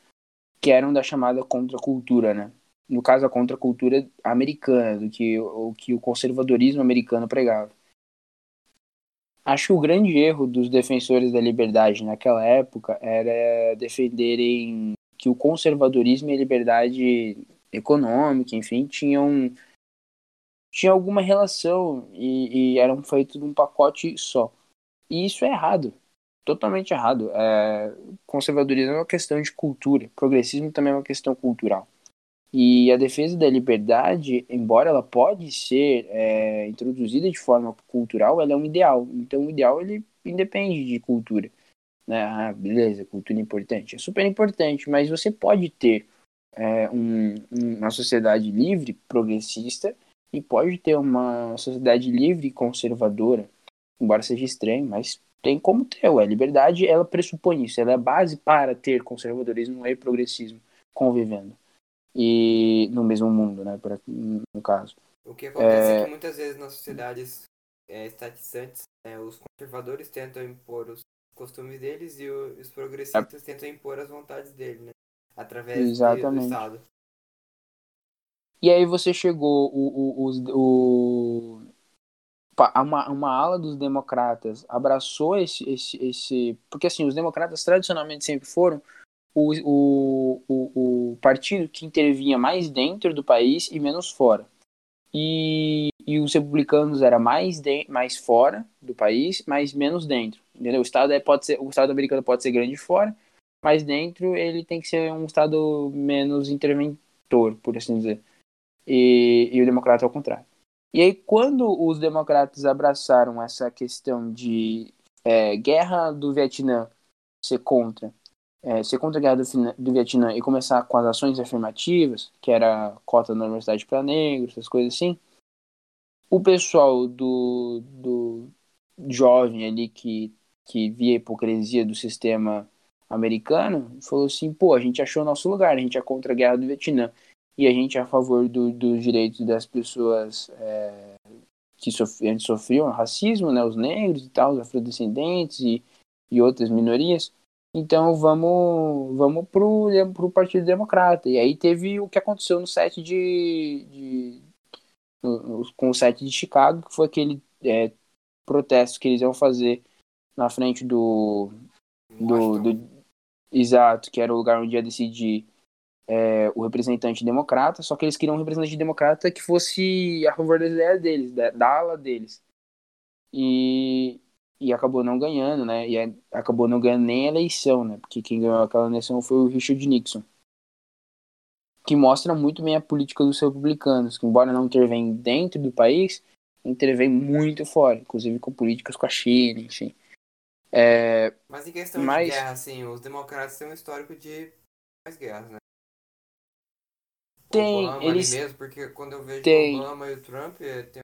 que eram da chamada contracultura, né? No caso, a contracultura americana, do que o que o conservadorismo americano pregava. Acho que o grande erro dos defensores da liberdade naquela época era defenderem que o conservadorismo e a liberdade econômica, enfim, tinham tinha alguma relação e, e eram feitos de um pacote só. E isso é errado totalmente errado. É, conservadorismo é uma questão de cultura, progressismo também é uma questão cultural. E a defesa da liberdade, embora ela pode ser é, introduzida de forma cultural, ela é um ideal. Então o ideal ele independe de cultura. Né? Ah, beleza, cultura importante. É super importante, mas você pode ter é, um, uma sociedade livre, progressista, e pode ter uma sociedade livre e conservadora, embora seja estranho, mas tem como ter. A liberdade, ela pressupõe isso. Ela é a base para ter conservadorismo e progressismo convivendo. E no mesmo mundo, né? No caso. O que acontece é, é que muitas vezes nas sociedades é, estatizantes, né, os conservadores tentam impor os costumes deles e os progressistas é... tentam impor as vontades dele, né? Através Exatamente. do Estado. E aí você chegou o, o, o, o uma, uma ala dos democratas abraçou esse, esse, esse. Porque assim, os democratas tradicionalmente sempre foram o, o, o, o partido que intervinha mais dentro do país e menos fora. E, e os republicanos era mais, de, mais fora do país, mas menos dentro. Entendeu? O Estado, é, pode ser, o Estado americano pode ser grande fora, mas dentro ele tem que ser um Estado menos interventor, por assim dizer. E, e o democrata é o contrário. E aí, quando os democratas abraçaram essa questão de é, guerra do Vietnã ser contra, é, ser contra a guerra do, do, Vietnã e começar com as ações afirmativas, que era cota na universidade para negros, essas coisas assim, o pessoal do, do jovem ali que, que via a hipocrisia do sistema americano falou assim: pô, a gente achou nosso lugar, a gente é contra a guerra do Vietnã e a gente é a favor do, dos direitos das pessoas é, que sofriam, sofriam racismo, né, os negros e tal, os afrodescendentes e, e outras minorias. Então vamos vamos pro, pro Partido Democrata. E aí teve o que aconteceu no set de, de no, com o set de Chicago, que foi aquele é, protesto que eles iam fazer na frente do, do, do, exato, que era o lugar onde ia decidir é, o representante democrata, só que eles queriam um representante democrata que fosse a favor das ideias deles, da, da ala deles. E, e acabou não ganhando, né? E é, acabou não ganhando nem a eleição, né? Porque quem ganhou aquela eleição foi o Richard Nixon. Que mostra muito bem a política dos republicanos, que embora não intervém dentro do país, intervém muito fora, inclusive com políticas com a China, enfim. É, mas em questão mas... de guerra, assim, os democratas têm um histórico de mais guerras, né? Tem, Obama eles... ali mesmo, porque quando eu vejo tem. o Obama e o Trump, é, tem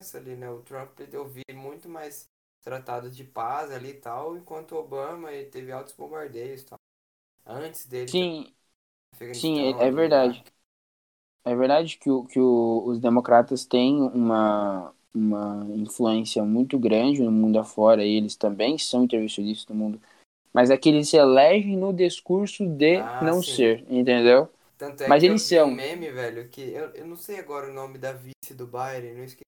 essa ali, né? O Trump eu vi muito mais tratados de paz ali e tal, enquanto o Obama ele teve altos bombardeios e tal. Antes dele. Sim, sim é, é verdade. É verdade que, o, que o, os democratas têm uma, uma influência muito grande no mundo afora, e eles também são intervencionistas no mundo. Mas é que eles se elegem no discurso de ah, não sim. ser, entendeu? Tanto é Mas que eles são. um meme, velho, que eu, eu não sei agora o nome da vice do Biden, não esqueci.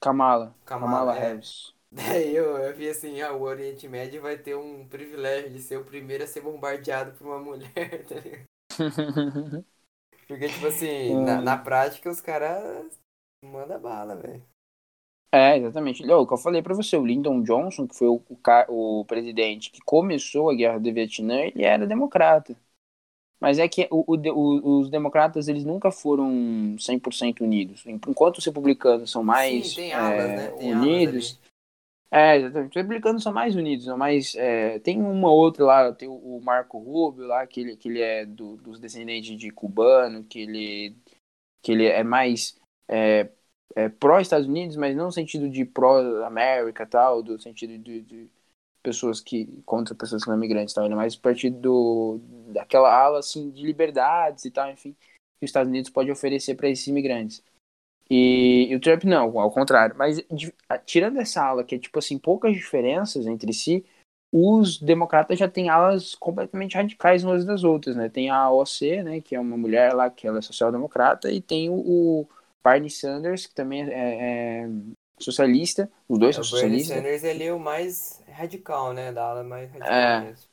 Kamala. Kamala, Kamala é. Harris. Daí eu, eu vi assim, ah, o Oriente Médio vai ter um privilégio de ser o primeiro a ser bombardeado por uma mulher, tá ligado? Porque, tipo assim, na, na prática os caras mandam bala, velho. É, exatamente. O que eu falei pra você, o Lyndon Johnson, que foi o, o, o presidente que começou a guerra do Vietnã, ele era democrata. Mas é que o, o, os democratas eles nunca foram 100% unidos. Enquanto os republicanos são mais Sim, alas, é, né? unidos. É, exatamente. Os republicanos são mais unidos, são mais. É, tem uma outra lá, tem o Marco Rubio lá, que ele, que ele é do, dos descendentes de cubano, que ele, que ele é mais é, é pró-Estados Unidos, mas não no sentido de pró-América tal, do sentido de, de pessoas que contra pessoas que não imigrantes, tal. É mais partido do, daquela ala assim de liberdades e tal, enfim, que os Estados Unidos pode oferecer para esses imigrantes. E, e, o Trump não, ao contrário. Mas de, tirando essa ala que é tipo assim poucas diferenças entre si, os democratas já têm alas completamente radicais umas das outras, né? Tem a OC, né, que é uma mulher lá que ela é social-democrata, e tem o, o Barney Sanders, que também é, é socialista, os dois é, são socialistas. O Bernie Sanders ele é o mais radical, né, da ala mais radical é, mesmo.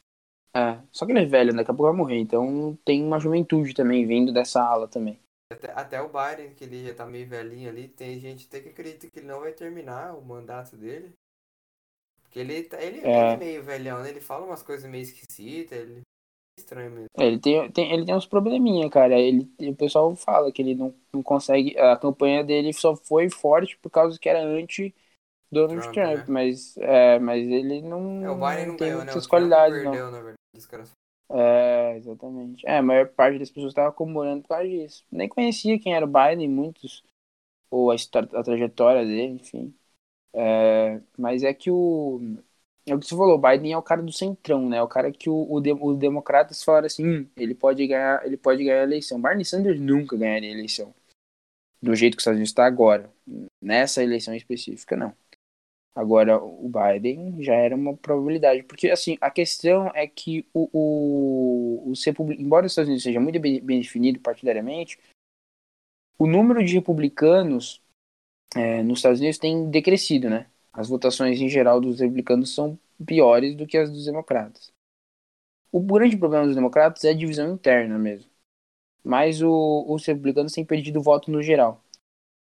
É, só que ele é velho, né, daqui a pouco vai morrer, então tem uma juventude também vindo dessa ala também. Até, até o Biden, que ele já tá meio velhinho ali, tem gente até que acredita que ele não vai terminar o mandato dele. Porque ele, tá, ele, é. é meio velhão, né? Ele fala umas coisas meio esquisitas, ele é estranho mesmo. É, ele tem, tem, ele tem uns probleminha, cara. Ele, o pessoal fala que ele não, não consegue. A campanha dele só foi forte por causa que era anti Donald Trump, Trump né? mas, é, mas ele não, é, o Biden não tem ganhou, né? qualidades. Perdeu, não. na verdade, é, exatamente. É, a maior parte das pessoas estava comemorando por causa disso. Nem conhecia quem era o Biden, muitos, ou a, história, a trajetória dele, enfim. É, mas é que o. É o que você falou, Biden é o cara do centrão, né? O cara que o, o, os democratas falaram assim, hum, ele pode ganhar, ele pode ganhar a eleição. Bernie Sanders nunca ganharia a eleição. Do jeito que os Estados Unidos está agora. Nessa eleição específica, não. Agora, o Biden já era uma probabilidade. Porque, assim, a questão é que o, o, o embora os Estados Unidos seja muito bem, bem definido partidariamente, o número de republicanos é, nos Estados Unidos tem decrescido, né? As votações em geral dos republicanos são piores do que as dos democratas. O grande problema dos democratas é a divisão interna mesmo. Mas o, os republicanos têm perdido voto no geral.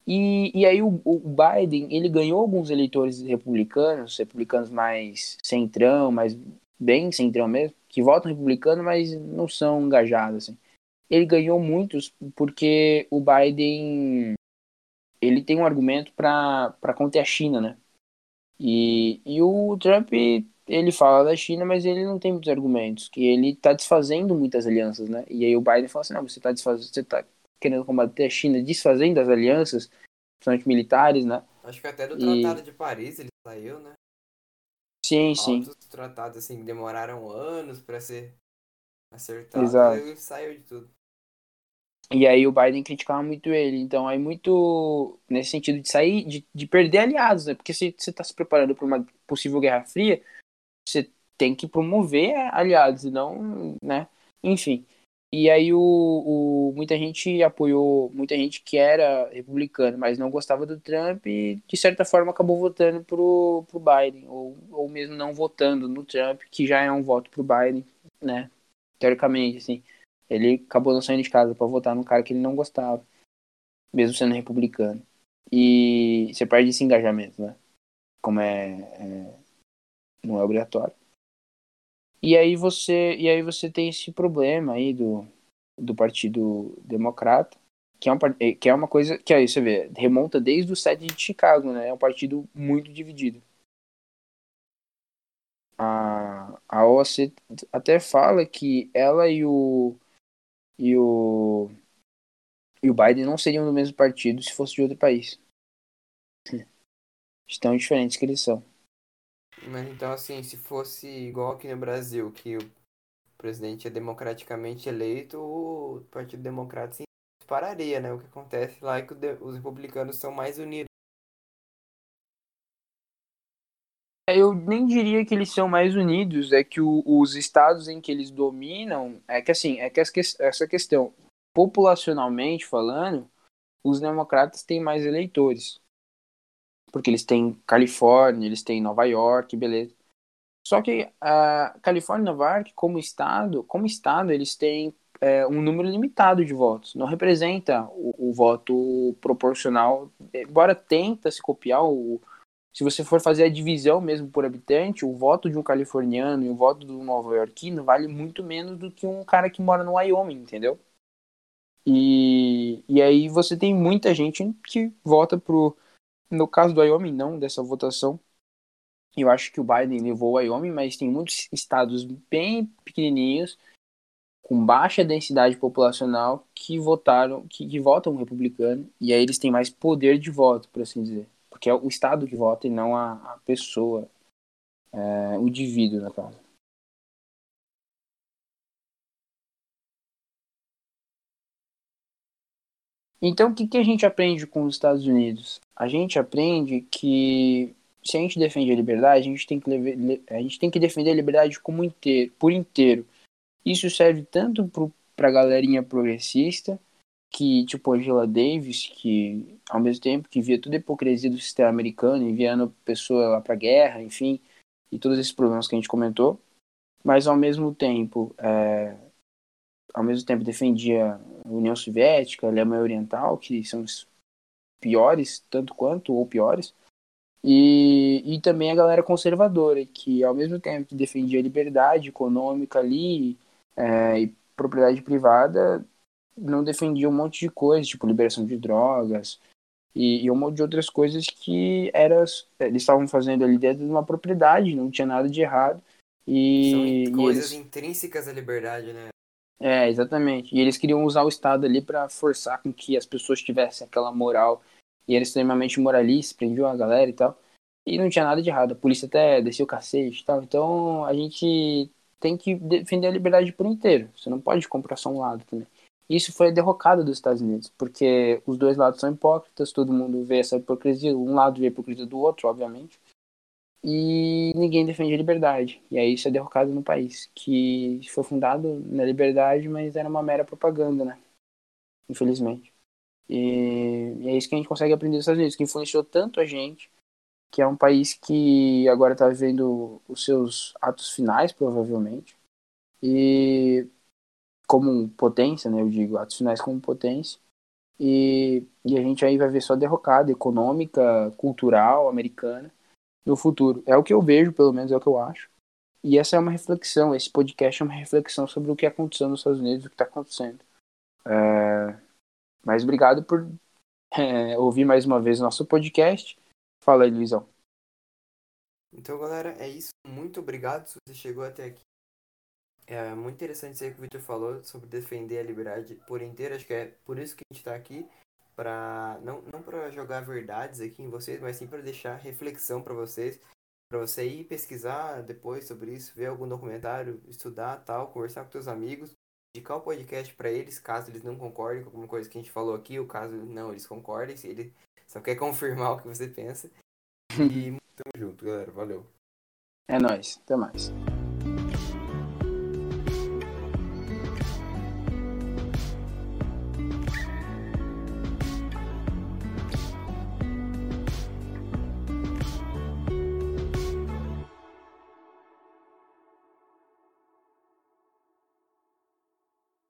E, e aí o, o, Biden, ele ganhou alguns eleitores republicanos, republicanos mais centrão, mais bem centrão mesmo, que votam republicano, mas não são engajados, assim. Ele ganhou muitos porque o Biden, ele tem um argumento para conter a China, né? E, e o Trump, ele fala da China, mas ele não tem muitos argumentos, que ele está desfazendo muitas alianças, né? E aí o Biden fala assim, não, você está desfazendo, você está querendo combater a China desfazendo as alianças, principalmente militares, né? Acho que até do Tratado e... de Paris ele saiu, né? Sim, sim. Altos tratados assim demoraram anos para ser acertado, Exato. ele saiu de tudo. E aí o Biden criticava muito ele. Então é muito nesse sentido de sair, de, de perder aliados, né? Porque se você está se preparando para uma possível guerra fria, você tem que promover aliados e não, né? Enfim. E aí o, o, muita gente apoiou, muita gente que era republicano, mas não gostava do Trump e de certa forma acabou votando pro, pro Biden, ou, ou mesmo não votando no Trump, que já é um voto pro Biden, né? Teoricamente, assim. Ele acabou não saindo de casa para votar num cara que ele não gostava, mesmo sendo republicano. E você perde esse engajamento, né? Como é, é não é obrigatório. E aí você, e aí você tem esse problema aí do, do Partido Democrata, que é, um, que é uma coisa que aí você vê, remonta desde o 7 de Chicago, né? É um partido muito dividido. A, a OAC até fala que ela e o e o e o Biden não seriam do mesmo partido se fosse de outro país. Estão diferentes que eles são. Mas então, assim, se fosse igual aqui no Brasil, que o presidente é democraticamente eleito, o Partido Democrata se dispararia, né? O que acontece lá é que os republicanos são mais unidos. Eu nem diria que eles são mais unidos, é que o, os estados em que eles dominam, é que assim, é que essa questão, populacionalmente falando, os democratas têm mais eleitores porque eles têm Califórnia, eles têm Nova York, beleza. Só que a Califórnia e Nova York, como estado, como estado, eles têm é, um número limitado de votos. Não representa o, o, voto proporcional, embora tenta se copiar o se você for fazer a divisão mesmo por habitante, o voto de um californiano e o voto do nova-iorquino vale muito menos do que um cara que mora no Wyoming, entendeu? E, e aí você tem muita gente que vota pro no caso do Wyoming, não, dessa votação. Eu acho que o Biden levou o Wyoming, mas tem muitos estados bem pequenininhos, com baixa densidade populacional, que votaram, que, que votam republicano, e aí eles têm mais poder de voto, por assim dizer. Porque é o estado que vota e não a, a pessoa, é, o indivíduo, na casa. Então, o que, que a gente aprende com os Estados Unidos? A gente aprende que se a gente defende a liberdade, a gente tem que, a gente tem que defender a liberdade como inteiro, por inteiro. Isso serve tanto para a galerinha progressista, que tipo Angela Davis, que ao mesmo tempo que via toda a hipocrisia do sistema americano, enviando pessoa lá para guerra, enfim, e todos esses problemas que a gente comentou, mas ao mesmo tempo é, ao mesmo tempo defendia a União Soviética, a Alemanha Oriental, que são os piores, tanto quanto ou piores, e, e também a galera conservadora, que ao mesmo tempo que defendia a liberdade econômica ali é, e propriedade privada, não defendia um monte de coisas, tipo liberação de drogas e, e um monte de outras coisas que era, eles estavam fazendo ali dentro de uma propriedade, não tinha nada de errado. E, São coisas e eles... intrínsecas à liberdade, né? É, exatamente. E eles queriam usar o Estado ali para forçar com que as pessoas tivessem aquela moral. E era extremamente moralista, prendiam a galera e tal. E não tinha nada de errado. A polícia até desceu o cacete e tal. Então a gente tem que defender a liberdade por inteiro. Você não pode comprar só um lado também. Isso foi a derrocada dos Estados Unidos, porque os dois lados são hipócritas, todo mundo vê essa hipocrisia, um lado vê a hipocrisia do outro, obviamente e ninguém defende a liberdade. E aí isso é derrocado no país, que foi fundado na liberdade, mas era uma mera propaganda, né? Infelizmente. E, e, é isso que a gente consegue aprender dos Estados Unidos, que influenciou tanto a gente, que é um país que agora está vivendo os seus atos finais, provavelmente, e como potência, né, eu digo, atos finais como potência, e, e a gente aí vai ver só derrocada econômica, cultural, americana no futuro. É o que eu vejo, pelo menos é o que eu acho. E essa é uma reflexão, esse podcast é uma reflexão sobre o que aconteceu nos Estados Unidos, o que está acontecendo. É... Mas obrigado por é, ouvir mais uma vez nosso podcast. Fala aí, Luizão. Então, galera, é isso. Muito obrigado se você chegou até aqui. É muito interessante isso aí que o Victor falou sobre defender a liberdade por inteiro. Acho que é por isso que a gente está aqui. Pra, não não para jogar verdades aqui em vocês, mas sim para deixar reflexão para vocês. Para você ir pesquisar depois sobre isso, ver algum documentário, estudar tal, conversar com seus amigos, indicar o podcast para eles, caso eles não concordem com alguma coisa que a gente falou aqui, ou caso não eles concordem, se ele só quer confirmar o que você pensa. E tamo junto, galera. Valeu. É nóis. Até mais.